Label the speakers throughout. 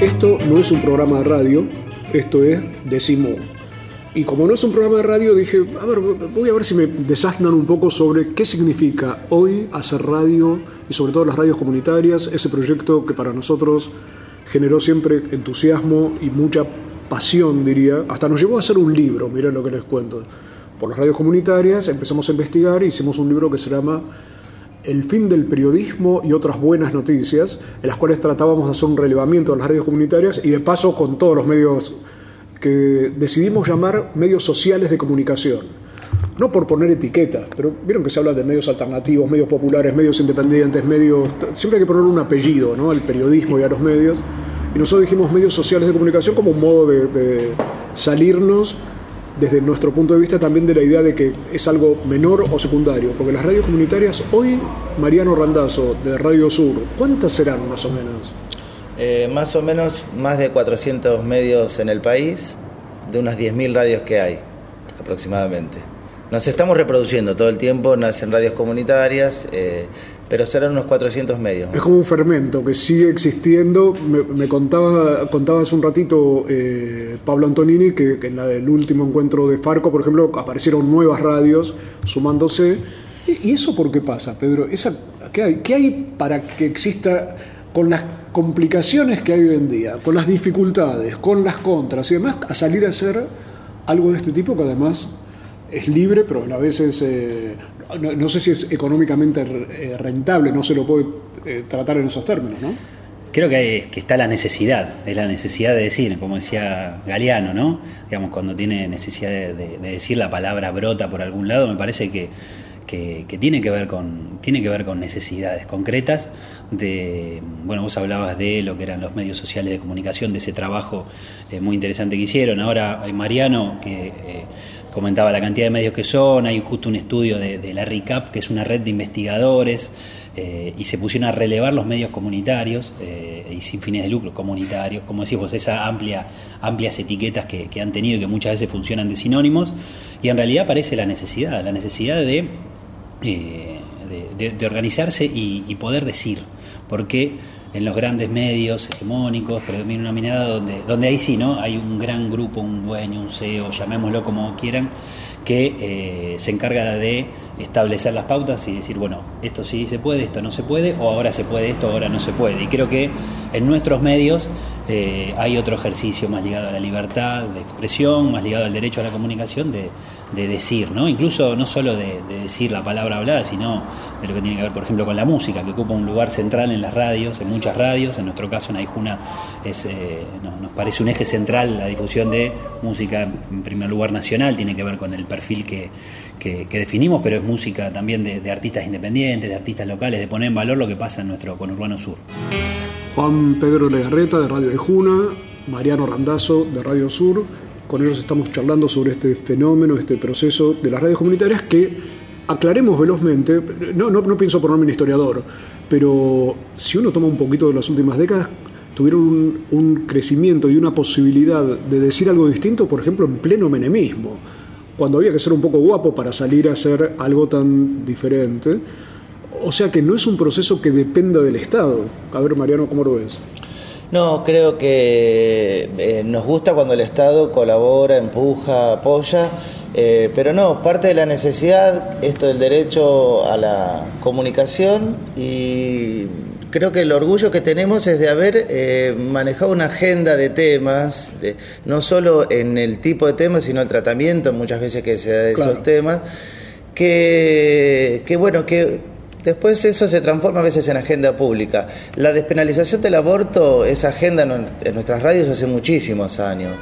Speaker 1: Esto no es un programa de radio, esto es Decimu. Y como no es un programa de radio, dije, a ver, voy a ver si me desasnan un poco sobre qué significa hoy hacer radio y sobre todo las radios comunitarias, ese proyecto que para nosotros generó siempre entusiasmo y mucha pasión, diría. Hasta nos llevó a hacer un libro, miren lo que les cuento. Por las radios comunitarias empezamos a investigar y hicimos un libro que se llama El fin del periodismo y otras buenas noticias, en las cuales tratábamos de hacer un relevamiento de las radios comunitarias y de paso con todos los medios que decidimos llamar medios sociales de comunicación. No por poner etiquetas, pero vieron que se habla de medios alternativos, medios populares, medios independientes, medios... Siempre hay que poner un apellido, ¿no? Al periodismo y a los medios. Y nosotros dijimos medios sociales de comunicación como un modo de salirnos desde nuestro punto de vista también de la idea de que es algo menor o secundario, porque las radios comunitarias, hoy Mariano Randazzo de Radio Sur, ¿cuántas serán más o menos?
Speaker 2: Eh, más o menos más de 400 medios en el país, de unas 10.000 radios que hay aproximadamente. Nos estamos reproduciendo todo el tiempo, nacen radios comunitarias, eh, pero serán unos 400 medios.
Speaker 1: Es como un fermento que sigue existiendo. Me, me contaba, contaba hace un ratito eh, Pablo Antonini que, en la- el último encuentro de Farco, por ejemplo, aparecieron nuevas radios sumándose. ¿Y, eso por qué pasa, Pedro? ¿qué, hay, ¿Qué hay para que exista con las complicaciones que hay hoy en día, con las dificultades, con las contras y demás, a salir a hacer algo de este tipo que además es libre, pero a la vez es, eh, no, sé si es económicamente eh, rentable, no se lo puede eh, tratar en esos términos, ¿no?
Speaker 3: Creo que, hay- que está la necesidad, es la necesidad de decir, como decía Galeano, ¿no? Digamos, cuando tiene necesidad de, de- de decir la palabra brota por algún lado, me parece que, que- tiene, que ver con, tiene que ver con necesidades concretas de, bueno, vos hablabas de lo que eran los medios sociales de comunicación, de ese trabajo eh, muy interesante que hicieron. Ahora, Mariano, que comentaba la cantidad de medios que son, hay justo un estudio de, de la RICAP, que es una red de investigadores, eh, y se pusieron a relevar los medios comunitarios eh, y sin fines de lucro, comunitarios, como decís vos, esas amplia, amplias etiquetas que, que han tenido y que muchas veces funcionan de sinónimos, y en realidad aparece la necesidad, la necesidad de, eh, de, de- organizarse y poder decir, porque en los grandes medios hegemónicos predomina una mirada donde, donde ahí sí, ¿no? Hay un gran grupo, un dueño, un CEO, llamémoslo como quieran, que eh, se encarga de establecer las pautas y decir, bueno, esto sí se puede, esto no se puede, o ahora se puede esto, ahora no se puede. Y creo que en nuestros medios eh, hay otro ejercicio más ligado a la libertad de expresión, más ligado al derecho a la comunicación, de, de decir, ¿no? Incluso no solo de, de decir la palabra hablada, sino de lo que tiene que ver, por ejemplo, con la música, que ocupa un lugar central en las radios, en muchas radios. En nuestro caso, en Aijuna, es, eh, no- nos parece un eje central la difusión de música, en primer lugar, nacional, tiene que ver con el perfil que, que- definimos, pero es música también de, artistas independientes, de artistas locales, de poner en valor lo que pasa en nuestro conurbano sur.
Speaker 1: Juan Pedro Legarreta de Radio de Juna, Mariano Randazzo de Radio Sur. Con ellos estamos charlando sobre este fenómeno, este proceso de las radios comunitarias que aclaremos velozmente, no, no, no pienso ponerme un historiador, pero si uno toma un poquito de las últimas décadas, tuvieron un, un crecimiento y una posibilidad de decir algo distinto, por ejemplo, en pleno menemismo, cuando había que ser un poco guapo para salir a hacer algo tan diferente. O sea que no es un proceso que dependa del Estado. A ver, Mariano, ¿cómo lo ves?
Speaker 2: No, creo que eh, nos gusta cuando el Estado colabora, empuja, apoya, eh, pero no, parte de la necesidad, esto del derecho a la comunicación y creo que el orgullo que tenemos es de haber eh, manejado una agenda de temas, de- no solo en el tipo de temas, sino el tratamiento muchas veces que se da de
Speaker 1: Claro.
Speaker 2: esos temas, que, que bueno, que Después eso se transforma a veces en agenda pública. La despenalización del aborto es agenda en en nuestras radios hace muchísimos años.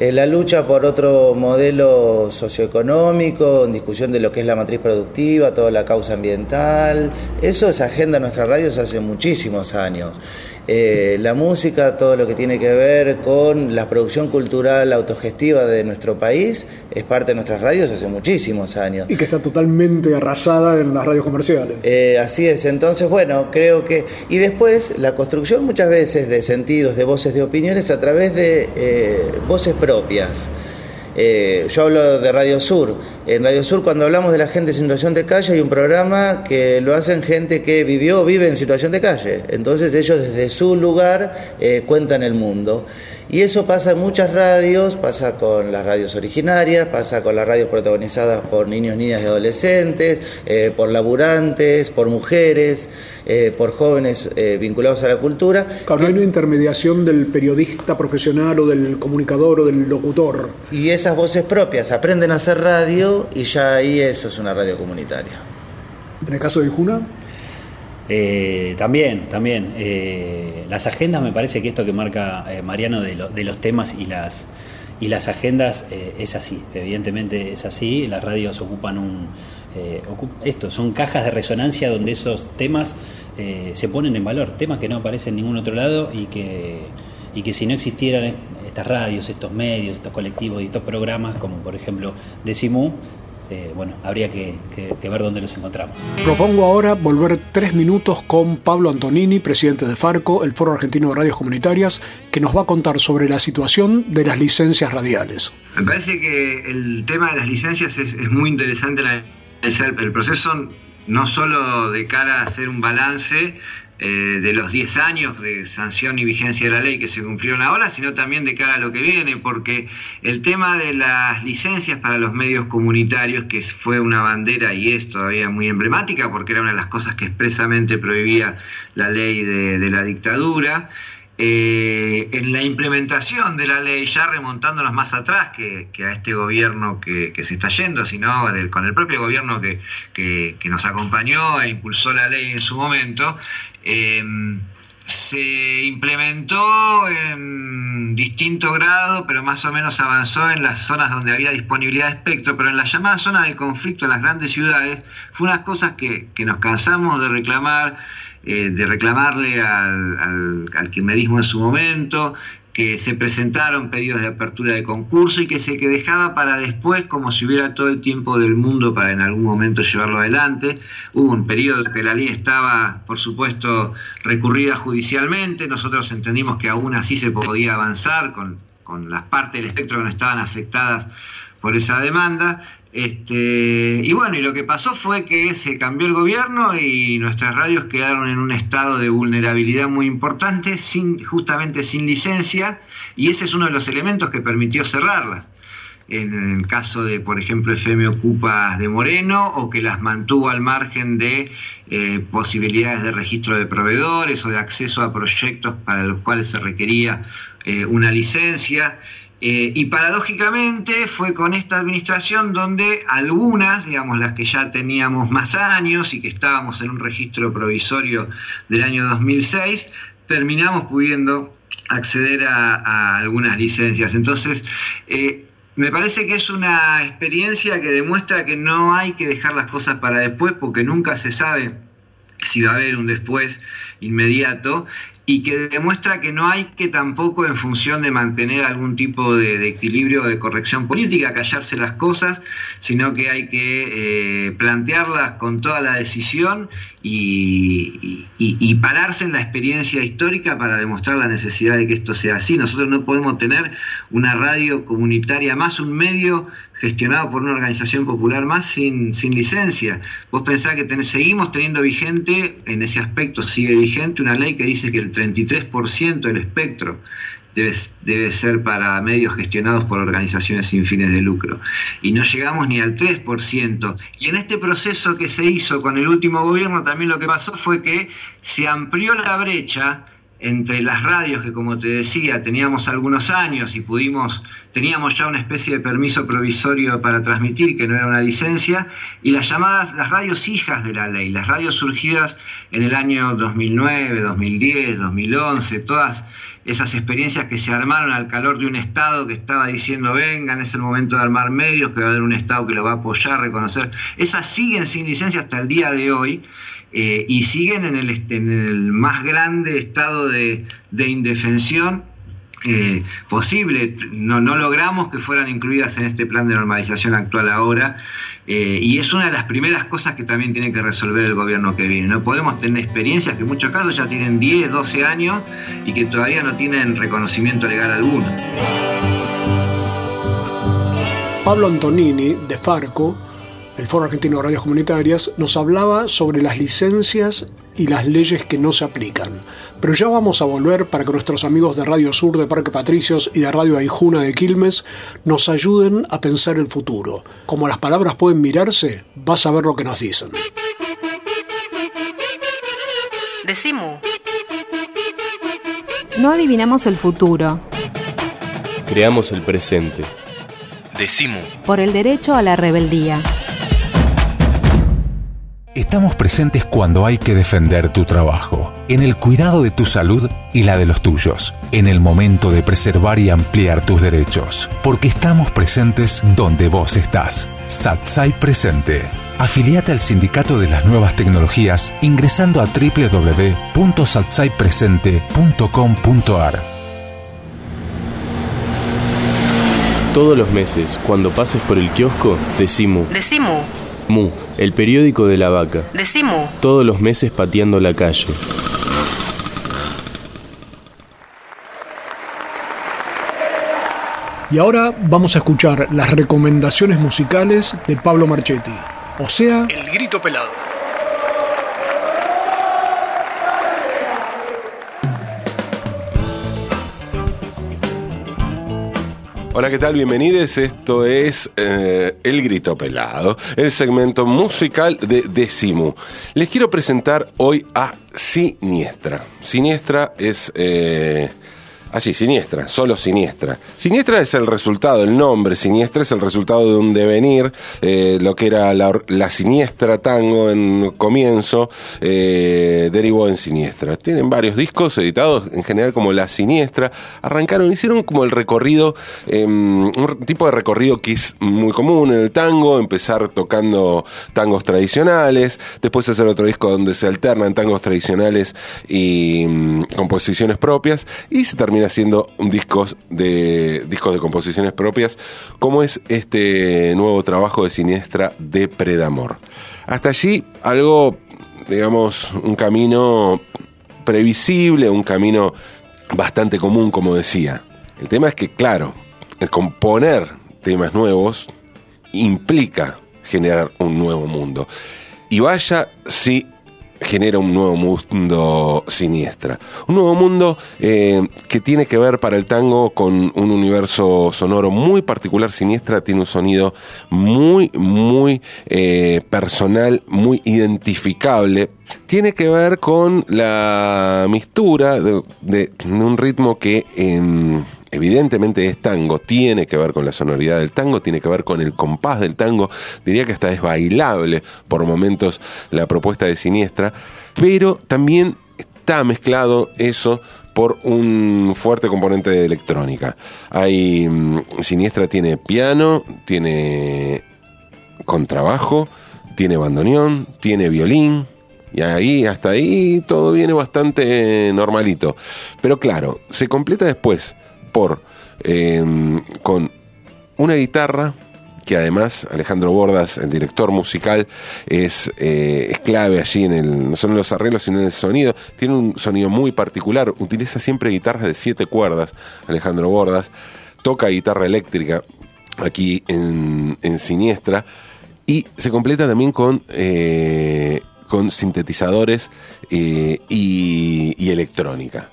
Speaker 2: Eh, la lucha por otro modelo socioeconómico, en discusión de lo que es la matriz productiva, toda la causa ambiental, eso es agenda en nuestras radios hace muchísimos años. Eh, la música, todo lo que tiene que ver con la producción cultural autogestiva de nuestro país, es parte de nuestras radios hace muchísimos años.
Speaker 1: Y que está totalmente arrasada en las radios comerciales.
Speaker 2: Eh, así es, entonces, bueno, creo que... Y después, la construcción muchas veces de sentidos, de voces, de opiniones a través de eh, voces propias. Eh, yo hablo de Radio Sur. En Radio Sur, cuando hablamos de la gente en situación de calle, hay un programa que lo hacen gente que vivió o vive en situación de calle. Entonces ellos desde su lugar eh, cuentan el mundo. Y eso pasa en muchas radios, pasa con las radios originarias, pasa con las radios protagonizadas por niños, niñas y adolescentes, eh, por laburantes, por mujeres, eh, por jóvenes eh, vinculados a la cultura.
Speaker 1: Claro, hay una intermediación del periodista profesional o del comunicador o del locutor.
Speaker 2: Y esas voces propias aprenden a hacer radio y ya ahí eso es una radio comunitaria.
Speaker 1: En el caso de Juna.
Speaker 3: Eh, también, también. Las agendas, me parece que esto que marca eh, Mariano de, lo- de los temas y las y las agendas eh, es así, evidentemente es así. Las radios ocupan un eh, esto, son cajas de resonancia donde esos temas se ponen en valor, temas que no aparecen en ningún otro lado y que y que si no existieran est- estas radios, estos medios, estos colectivos y estos programas, como por ejemplo Decimú, eh, bueno, habría que, que- que ver dónde los encontramos.
Speaker 1: Propongo ahora volver tres minutos con Pablo Antonini, presidente de Farco, el Foro Argentino de Radios Comunitarias, que nos va a contar sobre la situación de las licencias radiales.
Speaker 4: Me parece que el tema de las licencias es, es muy interesante analizar el proceso, no solo de cara a hacer un balance eh, de los 10 años de sanción y vigencia de la ley que se cumplieron ahora, sino también de cara a lo que viene, porque el tema de las licencias para los medios comunitarios, que fue una bandera y es todavía muy emblemática, porque era una de las cosas que expresamente prohibía la ley de, la dictadura, eh, en la implementación de la ley, ya remontándonos más atrás que, a este gobierno que, se está yendo, sino con el propio gobierno que- que nos acompañó e impulsó la ley en su momento, eh, se implementó en distinto grado, pero más o menos avanzó en las zonas donde había disponibilidad de espectro, pero en la llamada zona de conflicto en las grandes ciudades fue unas cosas que, que nos cansamos de reclamar, eh, de reclamarle al, al, al kirchnerismo en su momento, que se presentaron pedidos de apertura de concurso y que se que dejaba para después como si hubiera todo el tiempo del mundo para en algún momento llevarlo adelante. Hubo un periodo en que la ley estaba, por supuesto, recurrida judicialmente. Nosotros entendimos que aún así se podía avanzar con, con las partes del espectro que no estaban afectadas por esa demanda. Este, y bueno, y lo que pasó fue que se cambió el gobierno y nuestras radios quedaron en un estado de vulnerabilidad muy importante, justamente sin licencia, y ese es uno de los elementos que permitió cerrarlas. En el caso de, por ejemplo, FM Ocupas de Moreno, o que las mantuvo al margen de eh, posibilidades de registro de proveedores o de acceso a proyectos para los cuales se requería eh, una licencia. Eh, y paradójicamente fue con esta administración donde algunas, digamos las que ya teníamos más años y que estábamos en un registro provisorio del año 2006, terminamos pudiendo acceder a, algunas licencias. Entonces, eh, me parece que es una experiencia que demuestra que no hay que dejar las cosas para después porque nunca se sabe si va a haber un después inmediato y que demuestra que no hay que tampoco en función de mantener algún tipo de, de equilibrio de corrección política callarse las cosas, sino que hay que eh, plantearlas con toda la decisión y, y, y, pararse en la experiencia histórica para demostrar la necesidad de que esto sea así. Nosotros no podemos tener una radio comunitaria más, un medio gestionado por una organización popular más sin, sin licencia. Vos pensás que ten, seguimos teniendo vigente, en ese aspecto sigue vigente, una ley que dice que el 33% del espectro debe, debe, ser para medios gestionados por organizaciones sin fines de lucro. Y no llegamos ni al 3%. Y en este proceso que se hizo con el último gobierno, también lo que pasó fue que se amplió la brecha entre las radios que como te decía teníamos algunos años y pudimos teníamos ya una especie de permiso provisorio para transmitir que no era una licencia y las llamadas las radios hijas de la ley las radios surgidas en el año 2009 2010 2011 todas esas experiencias que se armaron al calor de un Estado que estaba diciendo vengan, es el momento de armar medios, que va a haber un Estado que lo va a apoyar, reconocer, esas siguen sin licencia hasta el día de hoy eh, y siguen en el, en el, más grande estado de, de indefensión eh, posible. No, no, logramos que fueran incluidas en este plan de normalización actual ahora. Eh, y es una de las primeras cosas que también tiene que resolver el gobierno que viene. No podemos tener experiencias que en muchos casos ya tienen 10, 12 años y que todavía no tienen reconocimiento legal alguno.
Speaker 1: Pablo Antonini, de Farco, el Foro Argentino de Radios Comunitarias, nos hablaba sobre las licencias y las leyes que no se aplican. Pero ya vamos a volver para que nuestros amigos de Radio Sur de Parque Patricios y de Radio Aijuna de Quilmes nos ayuden a pensar el futuro. Como las palabras pueden mirarse, vas a ver lo que nos dicen.
Speaker 5: Decimu.
Speaker 6: No adivinamos el futuro.
Speaker 7: Creamos el presente.
Speaker 5: Decimu.
Speaker 6: Por el derecho a la rebeldía.
Speaker 8: Estamos presentes cuando hay que defender tu trabajo, en el cuidado de tu salud y la de los tuyos, en el momento de preservar y ampliar tus derechos, porque estamos presentes donde vos estás. Satsai Presente. Afiliate al Sindicato de las Nuevas Tecnologías ingresando a www.satsaipresente.com.ar.
Speaker 7: Todos los meses, cuando pases por el kiosco, decimu.
Speaker 5: Decimu.
Speaker 7: Mu, el periódico de la vaca.
Speaker 5: Decimu.
Speaker 7: Todos los meses pateando la calle.
Speaker 1: Y ahora vamos a escuchar las recomendaciones musicales de Pablo Marchetti, o sea, El Grito Pelado.
Speaker 9: Hola, ¿qué tal? Bienvenidos. Esto es eh, El Grito Pelado, el segmento musical de Decimu. Les quiero presentar hoy a Siniestra. Siniestra es... Eh, Así, siniestra, solo siniestra. Siniestra es el resultado, el nombre siniestra es el resultado de un devenir, eh, lo que era la, siniestra tango en comienzo, eh, derivó en siniestra. Tienen varios discos editados en general como La Siniestra. Arrancaron, hicieron como el recorrido, em, un tipo de recorrido que es muy común en el tango, empezar tocando tangos tradicionales, después hacer otro disco donde se alternan tangos tradicionales y mm, composiciones propias, y se termina haciendo discos de, discos de composiciones propias, como es este nuevo trabajo de Siniestra de Predamor. Hasta allí algo, digamos, un camino previsible, un camino bastante común, como decía. El tema es que, claro, el componer temas nuevos implica generar un nuevo mundo. Y vaya si genera un nuevo mundo siniestra. Un nuevo mundo eh, que tiene que ver para el tango con un universo sonoro muy particular. Siniestra tiene un sonido muy, muy eh, personal, muy identificable. Tiene que ver con la mistura de, un ritmo que... en evidentemente es tango, tiene que ver con la sonoridad del tango, tiene que ver con el compás del tango, diría que hasta es bailable por momentos la propuesta de Siniestra, pero también está mezclado eso por un fuerte componente de electrónica. Hay mm, Siniestra tiene piano, tiene contrabajo, tiene bandoneón, tiene violín, y ahí, hasta ahí, todo viene bastante normalito. Pero claro, se completa después por em, con una guitarra que además Alejandro Bordas, el director musical, es, eh, es, clave allí en el, no solo en los arreglos, sino en el sonido. Tiene un sonido muy particular, utiliza siempre guitarras de siete cuerdas, Alejandro Bordas, toca guitarra eléctrica aquí en, en Siniestra y se completa también con, eh, con sintetizadores eh, y electrónica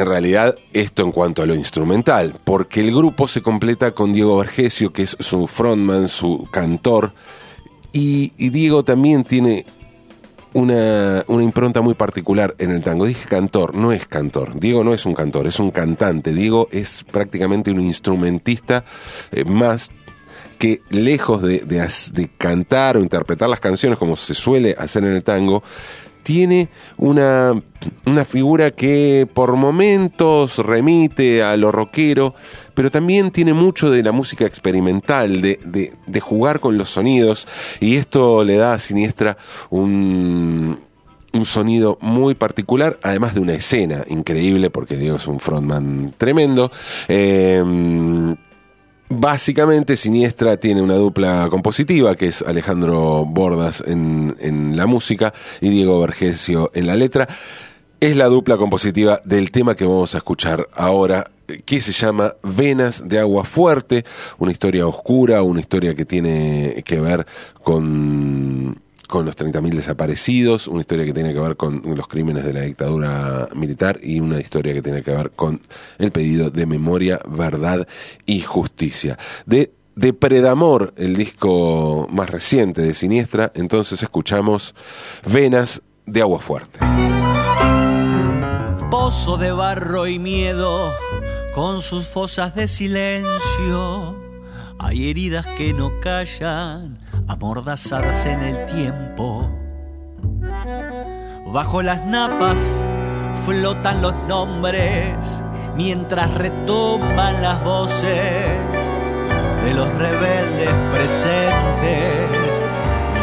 Speaker 9: en realidad esto en cuanto a lo instrumental, porque el grupo se completa con Diego Vergesio, que es su frontman, su cantor, y, Diego también tiene una, impronta muy particular en el tango. Dije cantor, no es cantor. Diego no es un cantor, es un cantante. Diego es prácticamente un instrumentista eh, más que lejos de, cantar o interpretar las canciones como se suele hacer en el tango, tiene una, una figura que por momentos remite a lo rockero, pero también tiene mucho de la música experimental, de, de- de jugar con los sonidos, y esto le da a Siniestra un, un sonido muy particular, además de una escena increíble, porque Diego es un frontman tremendo. Eh, Básicamente, Siniestra tiene una dupla compositiva, que es Alejandro Bordas en, en la música y Diego Vergesio en la letra. Es la dupla compositiva del tema que vamos a escuchar ahora, que se llama Venas de Agua Fuerte, una historia oscura, una historia que tiene que ver con con los 30.000 desaparecidos, una historia que tiene que ver con los crímenes de la dictadura militar y una historia que tiene que ver con el pedido de memoria, verdad y justicia. De Depredamor, el disco más reciente de Siniestra, entonces escuchamos Venas de Agua Fuerte.
Speaker 10: Pozo de barro y miedo, con sus fosas de silencio. Hay heridas que no callan, amordazadas en el tiempo. Bajo las napas flotan los nombres, mientras retumban las voces de los rebeldes presentes,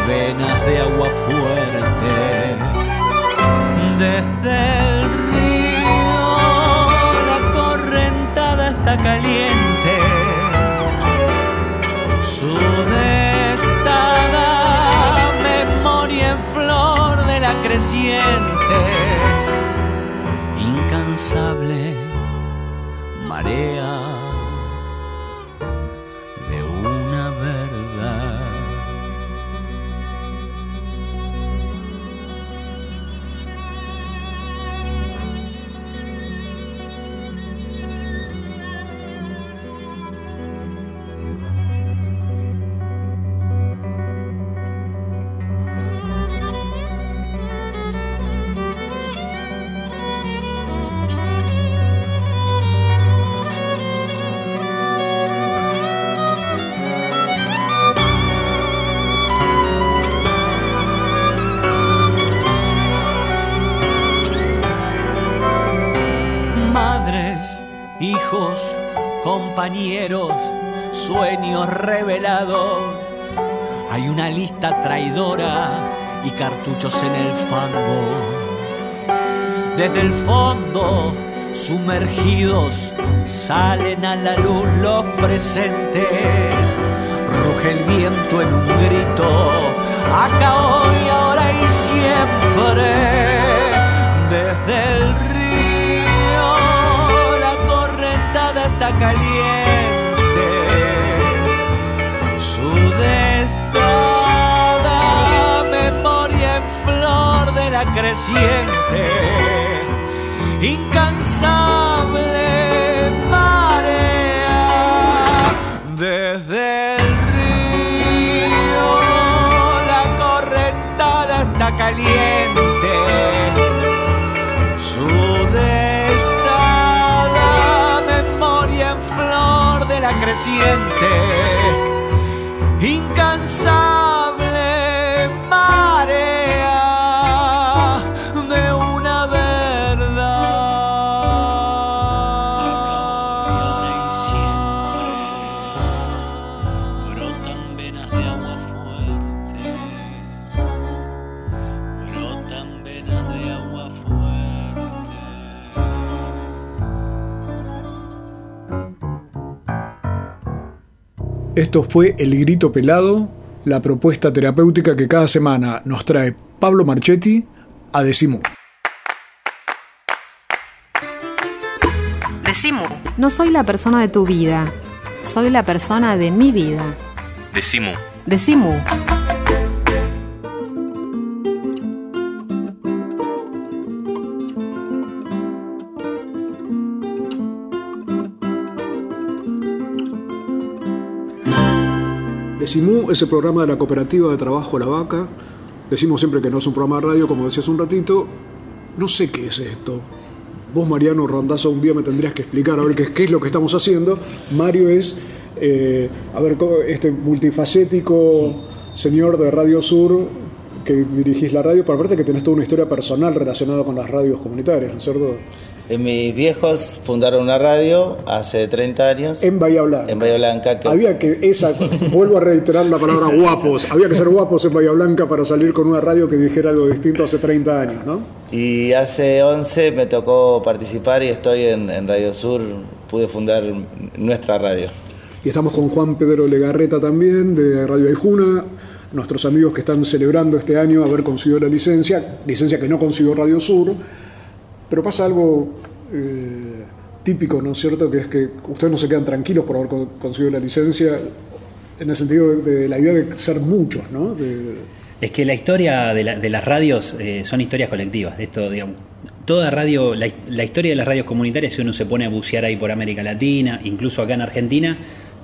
Speaker 10: venas de agua fuerte. Desde el río la correntada está caliente, su flor de la creciente, incansable marea sueños revelados. Hay una lista traidora y cartuchos en el fango. Desde el fondo, sumergidos, salen a la luz los presentes. Ruge el viento en un grito, acá hoy, ahora y siempre. Desde el río, la correntada está caliente. La creciente, incansable marea. Desde el río, la correntada está caliente. Su destada memoria en flor de la creciente, incansable
Speaker 1: Esto fue El Grito Pelado, la propuesta terapéutica que cada semana nos trae Pablo Marchetti a Decimo.
Speaker 5: Decimu.
Speaker 6: No soy la persona de tu vida, soy la persona de mi vida.
Speaker 5: Decimu.
Speaker 6: Decimu.
Speaker 1: Decimú es el programa de la cooperativa de trabajo La Vaca. Decimos siempre que no es un programa de radio, como decías un ratito. No sé qué es esto. Vos, Mariano Randazo, un día me tendrías que explicar a ver qué, es lo que estamos haciendo. Mario es, eh, a ver, este multifacético señor de Radio Sur que dirigís la radio, pero aparte que tenés toda una historia personal relacionada con las radios comunitarias, ¿no es cierto?
Speaker 2: Eh, mis viejos fundaron una radio hace 30 años.
Speaker 1: En Bahía Blanca.
Speaker 2: En Bahía Blanca. Que...
Speaker 1: Había que, esa, vuelvo a reiterar la palabra guapos, había que ser guapos en Bahía Blanca para salir con una radio que dijera algo distinto hace 30 años, ¿no?
Speaker 2: Y hace 11 me tocó participar y estoy en, en Radio Sur, pude fundar nuestra radio.
Speaker 1: Y estamos con Juan Pedro Legarreta también, de Radio Aijuna, nuestros amigos que están celebrando este año haber conseguido la licencia, licencia que no consiguió Radio Sur pero pasa algo eh, típico, ¿no es cierto? Que es que ustedes no se quedan tranquilos por haber conseguido la licencia, en el sentido de, la idea de ser muchos, ¿no?
Speaker 3: Es que la historia de, las radios eh, son historias colectivas. Esto, digamos, toda radio, la, historia de las radios comunitarias, si uno se pone a bucear ahí por América Latina, incluso acá en Argentina,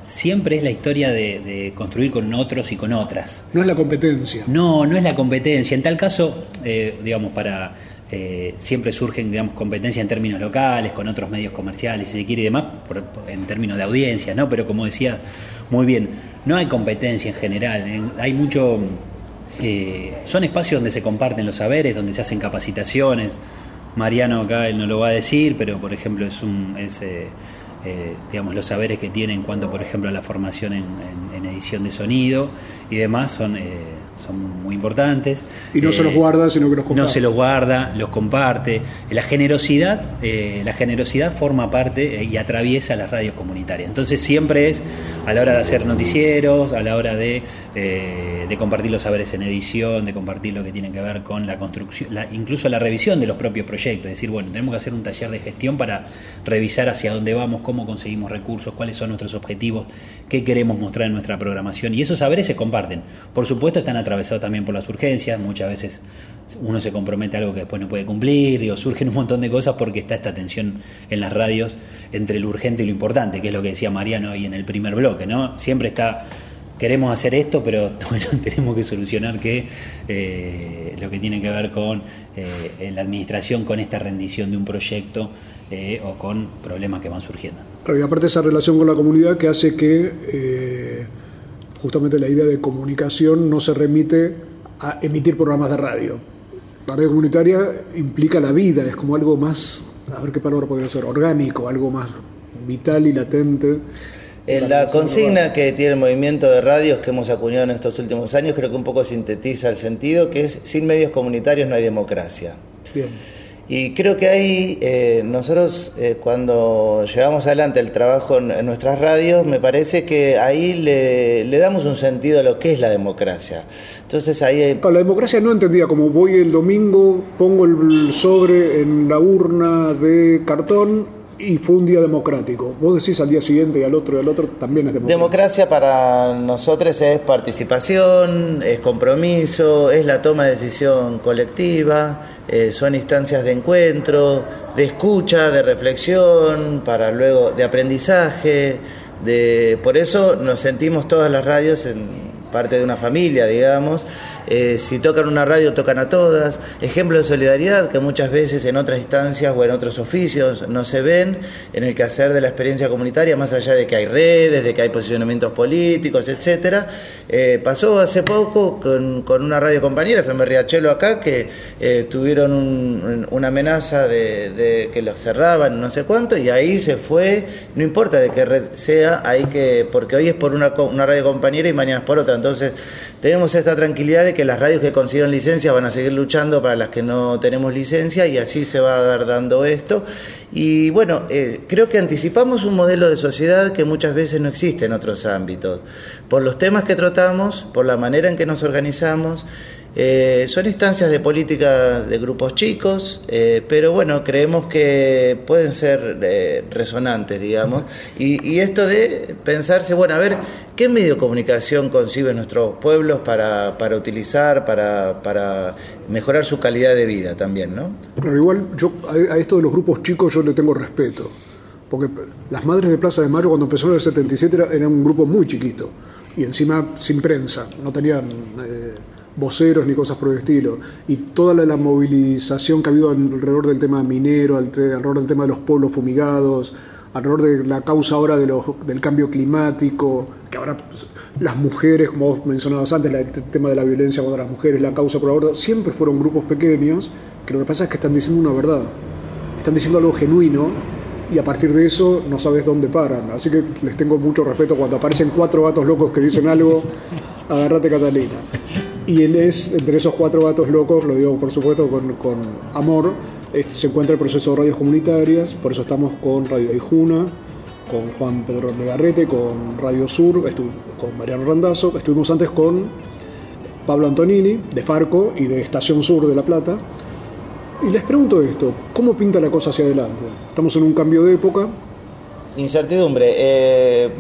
Speaker 3: siempre es la historia de, construir con otros y con otras.
Speaker 1: No es la competencia.
Speaker 3: No, no es la competencia. En tal caso, eh, digamos, para eh, siempre surgen digamos, competencias en términos locales, con otros medios comerciales, si se quiere y demás, en términos de audiencia, ¿no? Pero como decía muy bien, no hay competencia en general, hay mucho... Eh, son espacios donde se comparten los saberes, donde se hacen capacitaciones. Mariano acá él no lo va a decir, pero por ejemplo es un... Es, eh, digamos, los saberes que tiene en cuanto, por ejemplo, a la formación en, edición de sonido y demás son son muy importantes.
Speaker 1: Y no se los eh, guarda, sino que los comparte.
Speaker 3: No se los guarda, los comparte. La generosidad, eh, la generosidad forma parte eh, y atraviesa las radios comunitarias. Entonces siempre es a la hora de hacer noticieros, a la hora de, de compartir los saberes en edición, de compartir lo que tiene que ver con la construcción, incluso la revisión de los propios proyectos. Es decir, bueno, tenemos que hacer un taller de gestión para revisar hacia dónde vamos, cómo conseguimos recursos, cuáles son nuestros objetivos, qué queremos mostrar en nuestra programación. Y esos saberes se comparten. Por supuesto, están a atravesado también por las urgencias, muchas veces uno se compromete a algo que después no puede cumplir, o surgen un montón de cosas porque está esta tensión en las radios entre lo urgente y lo importante, que es lo que decía Mariano ahí en el primer bloque, ¿no? Siempre está queremos hacer esto, pero bueno, tenemos que solucionar que eh, lo que tiene que ver con eh, la administración, con esta rendición de un proyecto eh, o con problemas que van surgiendo.
Speaker 1: y aparte esa relación con la comunidad que hace que justamente la idea de comunicación no se remite a emitir programas de radio. La radio comunitaria implica la vida, es como algo más, a ver qué palabra podría ser, orgánico, algo más vital y latente.
Speaker 2: En la consigna que tiene el movimiento de radios que hemos acuñado en estos últimos años creo que un poco sintetiza el sentido, que es sin medios comunitarios no hay democracia. Bien. Y creo que ahí eh, nosotros eh, cuando llevamos adelante el trabajo en, nuestras radios, me parece que ahí le, damos un sentido a lo que es la democracia. Entonces ahí...
Speaker 1: La democracia no entendía como voy el domingo, pongo el sobre en la urna de cartón y fue un día democrático. Vos decís al día siguiente y al otro y al otro también es democracia.
Speaker 2: Democracia para nosotros es participación, es compromiso, es la toma de decisión colectiva, eh, son instancias de encuentro, de escucha, de reflexión, para luego de aprendizaje. De, por eso nos sentimos todas las radios en parte de una familia, digamos, eh, si tocan una radio, tocan a todas. Ejemplo de solidaridad que muchas veces en otras instancias o en otros oficios no se ven en el quehacer de la experiencia comunitaria, más allá de que hay redes, de que hay posicionamientos políticos, etcétera. Eh, pasó hace poco con, una radio compañera, FM Riachuelo acá, que eh, tuvieron una amenaza de, que los cerraban, no sé cuánto, y ahí se fue, no importa de qué red sea, hay que, porque hoy es por una, una radio compañera y mañana es por otra. Entonces, tenemos esta tranquilidad de que las radios que consiguieron licencia van a seguir luchando para las que no tenemos licencia y así se va a dar dando esto. Y bueno, eh, creo que anticipamos un modelo de sociedad que muchas veces no existe en otros ámbitos, por los temas que tratamos, por la manera en que nos organizamos. Eh, son instancias de política de grupos chicos, eh, pero bueno, creemos que pueden ser eh, resonantes, digamos. Y, esto de pensarse, bueno, a ver, ¿qué medio de comunicación conciben nuestros pueblos para, para utilizar, para, para, mejorar su calidad de vida también, ¿no?
Speaker 1: Pero igual, yo a, esto de los grupos chicos yo le tengo respeto, porque las Madres de Plaza de Mayo cuando empezó en el 77 era, era un grupo muy chiquito, y encima sin prensa, no tenían voceros ni cosas por el estilo. Y toda la, movilización que ha habido alrededor del tema minero, alrededor del tema de los pueblos fumigados, alrededor de la causa ahora de los, del cambio climático, que ahora pues, las mujeres, como vos mencionabas antes, la- el tema de la violencia contra las mujeres, la causa por aborto, siempre fueron grupos pequeños, que lo que pasa es que están diciendo una verdad, están diciendo algo genuino y a partir de eso no sabes dónde paran. Así que les tengo mucho respeto cuando aparecen cuatro gatos locos que dicen algo, agárrate Catalina. Y él es, entre esos cuatro gatos locos, lo digo por supuesto con, amor, se encuentra el proceso de radios comunitarias, por eso estamos con Radio Aijuna, con Juan Pedro Legarrete, con Radio Sur, con Mariano Randazzo, estuvimos antes con Pablo Antonini, de Farco y de Estación Sur de La Plata. Y les pregunto esto, ¿cómo pinta la cosa hacia adelante? Estamos en un cambio de época,
Speaker 2: Incertidumbre. eh,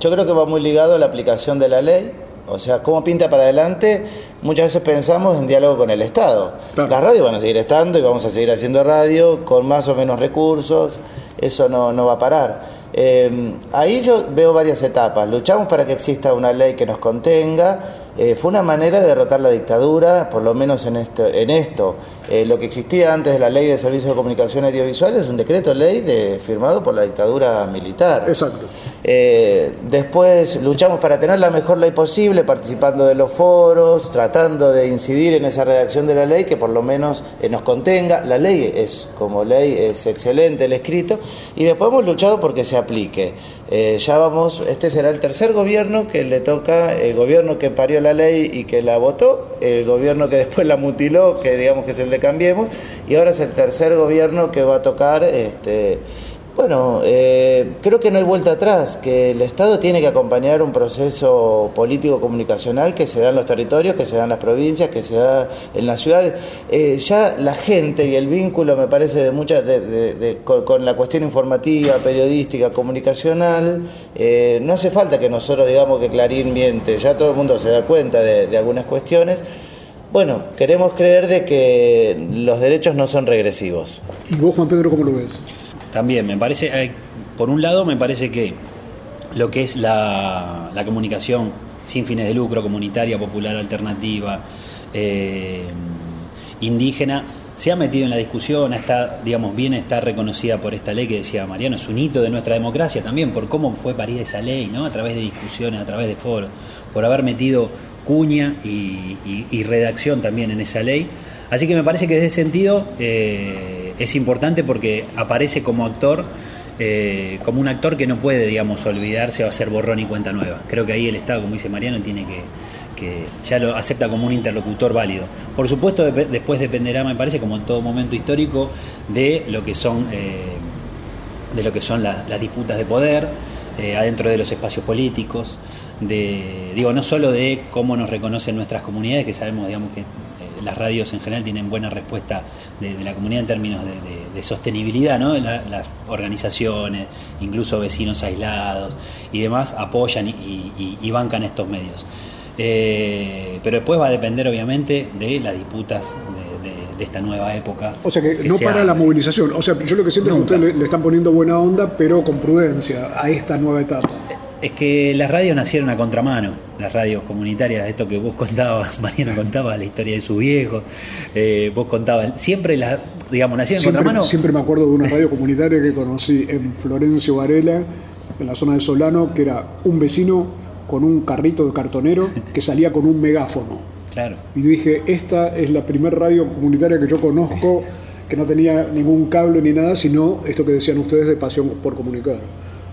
Speaker 2: yo creo que va muy ligado a la aplicación de la ley. O sea, cómo pinta para adelante, muchas veces pensamos en diálogo con el Estado. Las radios van a seguir estando y vamos a seguir haciendo radio con más o menos recursos, eso no, no va a parar. Eh, ahí yo veo varias etapas. Luchamos para que exista una ley que nos contenga. Eh, fue una manera de derrotar la dictadura, por lo menos en esto. En esto. Eh, lo que existía antes de la ley de servicios de comunicación audiovisual es un decreto ley de, firmado por la dictadura militar.
Speaker 1: Exacto.
Speaker 2: Eh, después luchamos para tener la mejor ley posible, participando de los foros, tratando de incidir en esa redacción de la ley que por lo menos nos contenga. La ley es, como ley, es excelente el escrito, y después hemos luchado porque se aplique. Eh, ya vamos, este será el tercer gobierno que le toca, el gobierno que parió la ley y que la votó, el gobierno que después la mutiló, que digamos que es el de Cambiemos, y ahora es el tercer gobierno que va a tocar este, bueno, eh, creo que no hay vuelta atrás, que el Estado tiene que acompañar un proceso político-comunicacional que se da en los territorios, que se da en las provincias, que se da en las ciudades. Eh, ya la gente y el vínculo, me parece, de muchas, de- de- con, con la cuestión informativa, periodística, comunicacional, eh, no hace falta que nosotros digamos que Clarín miente, ya todo el mundo se da cuenta de algunas cuestiones. Bueno, queremos creer de que los derechos no son regresivos.
Speaker 1: ¿Y vos, Juan Pedro, cómo lo ves?
Speaker 3: También, me parece, eh, por un lado, me parece que lo que es la, comunicación sin fines de lucro, comunitaria, popular, alternativa, eh, indígena, se ha metido en la discusión, está, digamos, bien está reconocida por esta ley que decía Mariano, es un hito de nuestra democracia también, por cómo fue parida esa ley, ¿no? A través de discusiones, a través de foros, por haber metido cuña y redacción también en esa ley. Así que me parece que desde ese sentido eh, es importante porque aparece como actor, eh, como un actor que no puede, digamos, olvidarse o hacer borrón y cuenta nueva. Creo que ahí el Estado, como dice Mariano, tiene que, que ya lo acepta como un interlocutor válido. Por supuesto, después dependerá, me parece, como en todo momento histórico, de lo que son, eh, de lo que son la- las disputas de poder eh, adentro de los espacios políticos, de, digo, no solo de cómo nos reconocen nuestras comunidades, que sabemos, digamos, que las radios en general tienen buena respuesta de, de la comunidad en términos de, de- de sostenibilidad, ¿no? La- las organizaciones, incluso vecinos aislados y demás, apoyan y, y- y bancan estos medios. Eh, pero después va a depender, obviamente, de las disputas de, esta nueva época.
Speaker 1: O sea que, no para la movilización. O sea, yo lo que siento es que ustedes le, le están poniendo buena onda, pero con prudencia a esta nueva etapa.
Speaker 3: Es que las radios nacieron a contramano, las radios comunitarias, esto que vos contabas, Mariano contaba la historia de su viejo, eh, vos contabas, siempre las, digamos, nacieron a contramano.
Speaker 1: siempre me acuerdo de una radio comunitaria que conocí en Florencio Varela, en la zona de Solano, que era un vecino con un carrito de cartonero que salía con un megáfono.
Speaker 3: Claro.
Speaker 1: Y dije, esta es la primera radio comunitaria que yo conozco que no tenía ningún cable ni nada, sino esto que decían ustedes de pasión por comunicar.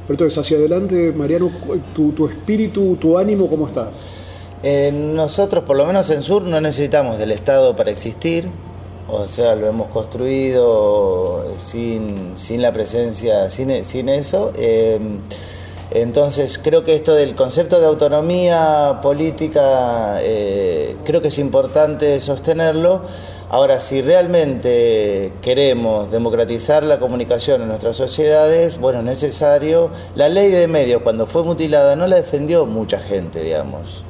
Speaker 1: Pero entonces, hacia adelante, Mariano, tu, tu espíritu, tu ánimo, ¿cómo está?
Speaker 2: Eh, nosotros, por lo menos en Sur, no necesitamos del Estado para existir. O sea, lo hemos construido sin, sin la presencia, sin, sin eso. Eh, entonces, creo que esto del concepto de autonomía política, eh, creo que es importante sostenerlo. Ahora, si realmente queremos democratizar la comunicación en nuestras sociedades, bueno, es necesario. La ley de medios, cuando fue mutilada, no la defendió mucha gente, digamos.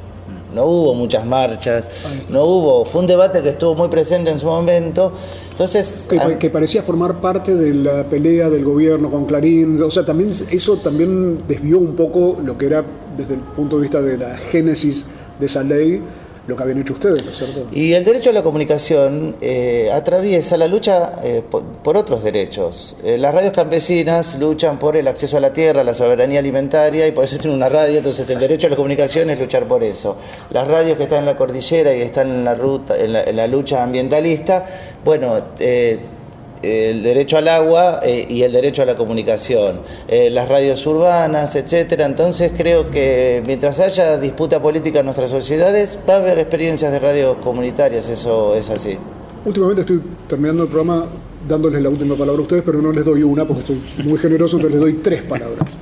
Speaker 2: No hubo muchas marchas, no hubo. Fue un debate que estuvo muy presente en su momento. Entonces,
Speaker 1: Que, que parecía formar parte de la pelea del gobierno con Clarín. O sea, también eso también desvió un poco lo que era desde el punto de vista de la génesis de esa ley lo que habían hecho ustedes, ¿no es?
Speaker 11: Y el derecho a la comunicación eh, atraviesa la lucha eh, por, otros derechos. Eh, las radios campesinas luchan por el acceso a la tierra, la soberanía alimentaria y por eso tienen una radio, entonces el derecho a la comunicación es luchar por eso. Las radios que están en la cordillera y están en la ruta, en la, en la lucha ambientalista, bueno, el derecho al agua eh, y el derecho a la comunicación, eh, las radios urbanas, etcétera. Entonces creo que mientras haya disputa política en nuestras sociedades, va a haber experiencias de radios comunitarias, eso es así.
Speaker 1: Últimamente estoy terminando el programa dándoles la última palabra a ustedes, pero no les doy una porque estoy muy generoso, entonces les doy tres palabras.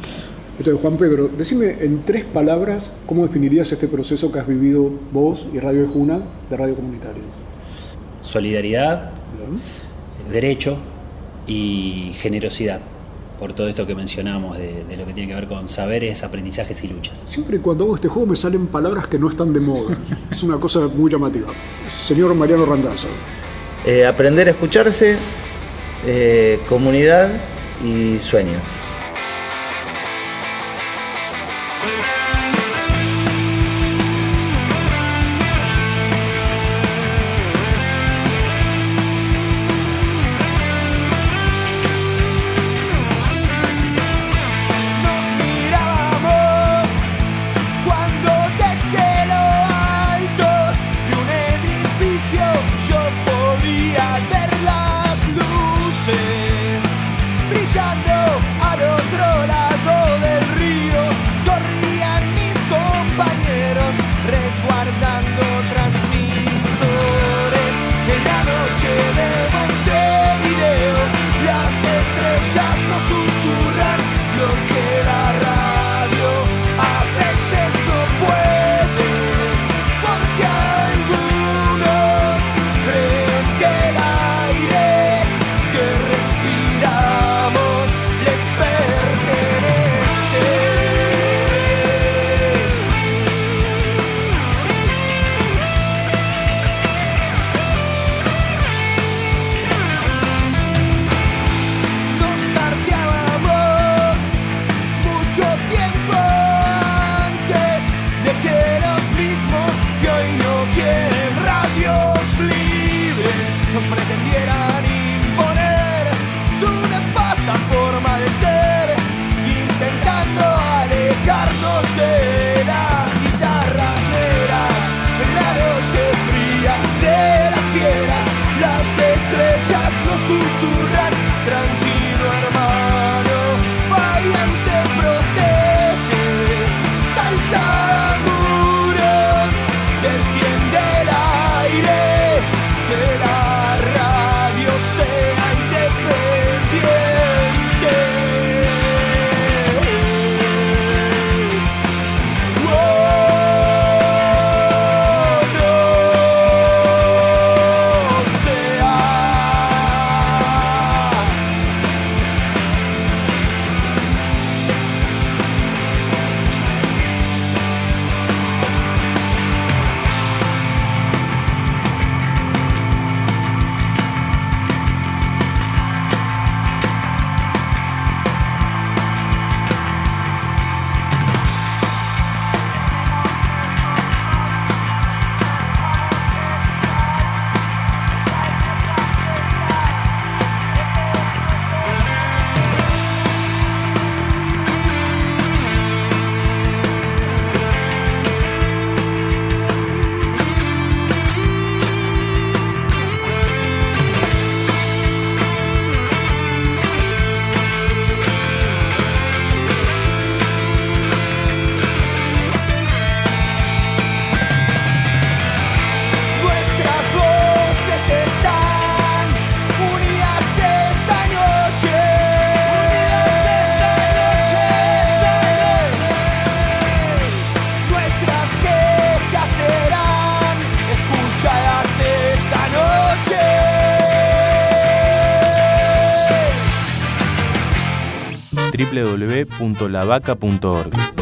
Speaker 1: Entonces, Juan Pedro, decime en tres palabras cómo definirías este proceso que has vivido vos y Radio de Juna de radio comunitarias.
Speaker 3: Solidaridad, derecho y generosidad, por todo esto que mencionamos de, de lo que tiene que ver con saberes, aprendizajes y luchas.
Speaker 1: Siempre cuando hago este juego me salen palabras que no están de moda. es una cosa muy llamativa. Señor Mariano Randazzo.
Speaker 11: Eh, aprender a escucharse, eh, comunidad y sueños.
Speaker 12: www.lavaca.org